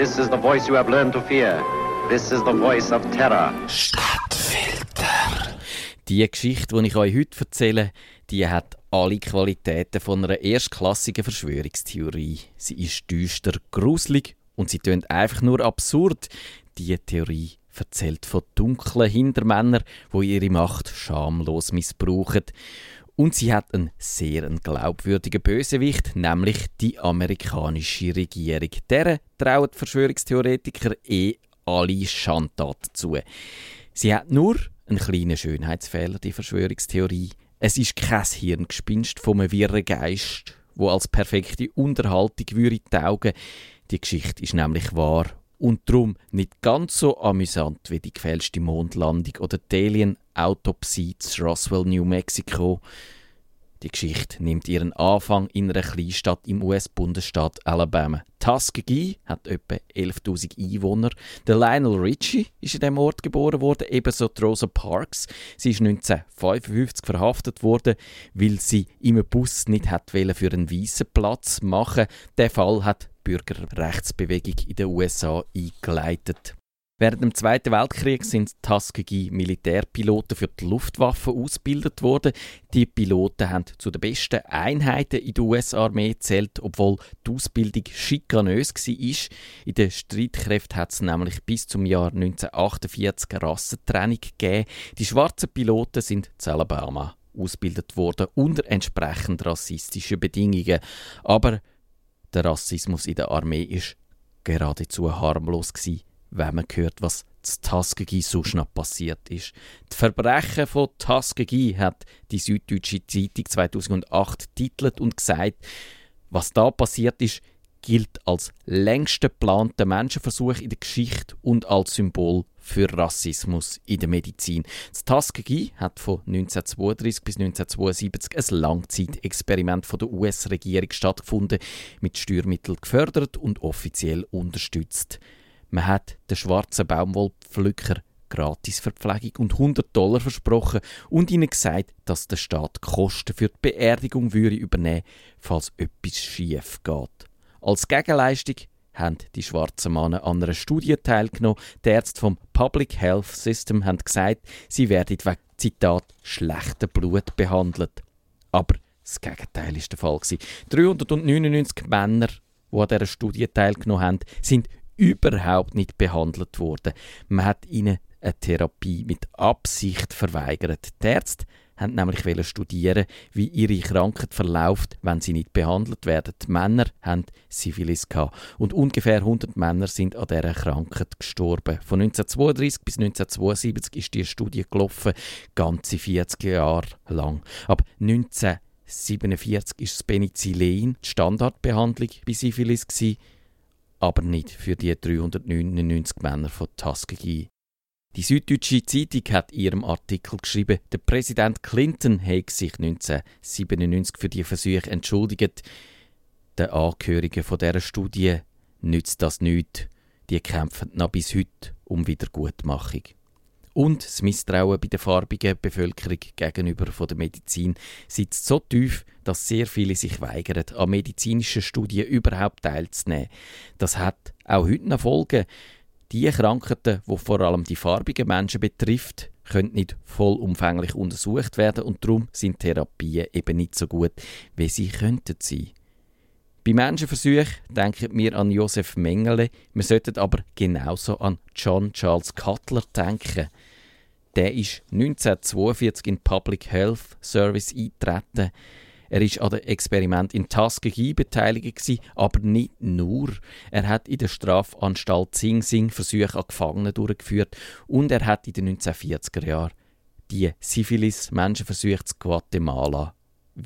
This is the voice you have learned to fear. This is the voice of terror. Stadtfilter. Die Geschichte, die ich euch heute erzähle, die hat alle Qualitäten von einer erstklassigen Verschwörungstheorie. Sie ist düster, gruselig und sie tönt einfach nur absurd. Die Theorie erzählt von dunklen Hintermännern, die ihre Macht schamlos missbrauchen. Und sie hat einen sehr glaubwürdigen Bösewicht, nämlich die amerikanische Regierung. Deren trauen Verschwörungstheoretiker eh alle Schandtaten zu. Sie hat nur einen kleinen Schönheitsfehler, die Verschwörungstheorie. Es ist kein Hirngespinst vom wirren Geist, wo als perfekte Unterhaltung würde taugen. Die Geschichte ist nämlich wahr und darum nicht ganz so amüsant wie die gefälschte Mondlandung oder die Alien-Autopsie zu Roswell, New Mexico. Die Geschichte nimmt ihren Anfang in einer Kleinstadt im US-Bundesstaat Alabama. Tuskegee hat etwa 11.000 Einwohner. Der Lionel Richie ist in diesem Ort geboren worden, ebenso Rosa Parks. Sie ist 1955 verhaftet worden, weil sie im Bus nicht hat für einen weißen Platz machen. Der Fall hat die Bürgerrechtsbewegung in den USA eingeleitet. Während dem Zweiten Weltkrieg sind Tuskegee Militärpiloten für die Luftwaffe ausgebildet worden. Die Piloten haben zu den besten Einheiten in der US-Armee gezählt, obwohl die Ausbildung schikanös war. In den Streitkräften hat es nämlich bis zum Jahr 1948 Rassentrennung gegeben. Die schwarzen Piloten sind zu Alabama ausgebildet worden unter entsprechend rassistischen Bedingungen. Aber der Rassismus in der Armee ist geradezu harmlos gewesen wenn man hört, was zu Tuskegee so schnell passiert ist. Die Verbrechen von Tuskegee hat die Süddeutsche Zeitung 2008 titelt und gesagt, was da passiert ist, gilt als längster geplanter Menschenversuch in der Geschichte und als Symbol für Rassismus in der Medizin. Das Tuskegee hat von 1932 bis 1972 ein Langzeitexperiment von der US-Regierung stattgefunden, mit Steuermitteln gefördert und offiziell unterstützt. Man hat den schwarzen Baumwollpflücker Gratisverpflegung und 100 Dollar versprochen und ihnen gesagt, dass der Staat Kosten für die Beerdigung würde übernehmen, falls etwas schief geht. Als Gegenleistung haben die schwarzen Männer an einer Studie teilgenommen. Die Ärzte vom Public Health System haben gesagt, sie werden wegen Zitat schlechten Blut behandelt. Aber das Gegenteil ist der Fall 399 Männer, die an dieser Studie teilgenommen haben, sind überhaupt nicht behandelt worden. Man hat ihnen eine Therapie mit Absicht verweigert. Die Ärzte haben nämlich studieren, wie ihre Krankheit verläuft, wenn sie nicht behandelt werden. Die Männer haben Syphilis gehabt und ungefähr 100 Männer sind an dieser Krankheit gestorben. Von 1932 bis 1972 ist die Studie gelaufen, ganze 40 Jahre lang. Ab 1947 ist das Penicillin die Standardbehandlung bei Syphilis gewesen aber nicht für die 399 Männer von Tuskegee. Die Süddeutsche Zeitung hat in ihrem Artikel geschrieben, der Präsident Clinton habe sich 1997 für die Versuche entschuldigt. Den Angehörigen von dieser Studie nützt das nichts. Die kämpfen noch bis heute um Wiedergutmachung und das Misstrauen bei der farbigen Bevölkerung gegenüber von der Medizin sitzt so tief, dass sehr viele sich weigern, an medizinischen Studien überhaupt teilzunehmen. Das hat auch heute noch Folgen. Die Krankheiten, die vor allem die farbigen Menschen betrifft, können nicht vollumfänglich untersucht werden und darum sind Therapien eben nicht so gut, wie sie könnten sein. Bei Menschenversuchen denken wir an Josef Mengele, wir sollten aber genauso an John Charles Cutler denken. Der ist 1942 in Public Health Service eingetreten. Er ist an dem Experiment in Tuskegee beteiligt, aber nicht nur. Er hat in der Strafanstalt Sing Sing Versuche an Gefangenen durchgeführt und er hat in den 1940er Jahren die Syphilis-Menschenversuche zu Guatemala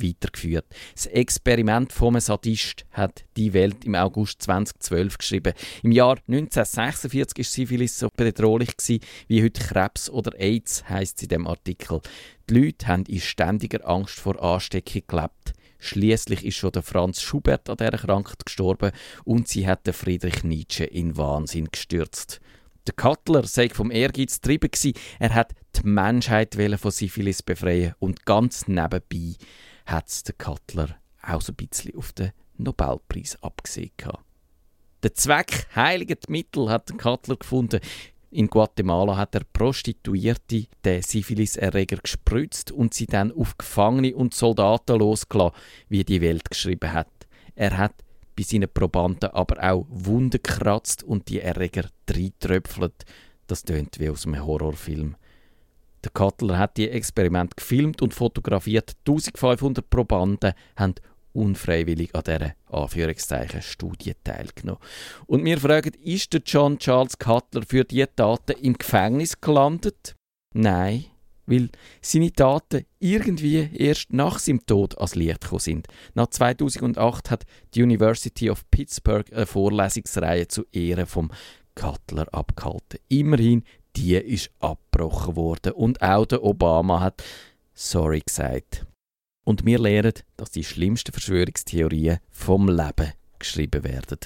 weitergeführt. Das Experiment vom Sadist hat die Welt im August 2012 geschrieben. Im Jahr 1946 ist Syphilis so bedrohlich gewesen, wie heute Krebs oder AIDS heißt in dem Artikel. Die Leute haben in ständiger Angst vor Ansteckung gelebt. Schließlich ist schon der Franz Schubert an dieser Krankheit gestorben und sie hat den Friedrich Nietzsche in Wahnsinn gestürzt. Der Cutler sei vom Ehrgeiz getrieben Er hat die Menschheit von Syphilis befreien und ganz nebenbei hat der Cutler auch so ein bisschen auf den Nobelpreis abgesehen. Der Zweck heiligt Mittel, hat Cutler gefunden. In Guatemala hat er Prostituierte den Syphilis-Erreger gespritzt und sie dann auf Gefangene und Soldaten losgelassen, wie die Welt geschrieben hat. Er hat bei seinen Probanden aber auch Wunden gekratzt und die Erreger reintröpfelt. Das tönt wie aus einem Horrorfilm. Der Cutler hat die Experiment gefilmt und fotografiert. 1500 Probanden haben unfreiwillig an dieser Anführungszeichen Studie teilgenommen. Und wir fragen, ist der John Charles Cutler für diese Taten im Gefängnis gelandet? Nein, weil seine Taten irgendwie erst nach seinem Tod ans Licht gekommen sind. Nach 2008 hat die University of Pittsburgh eine Vorlesungsreihe zu Ehren vom Cutler abgehalten. Immerhin, die ist abgebrochen worden und auch der Obama hat sorry gesagt. Und wir lernen, dass die schlimmsten Verschwörungstheorien vom Leben geschrieben werden.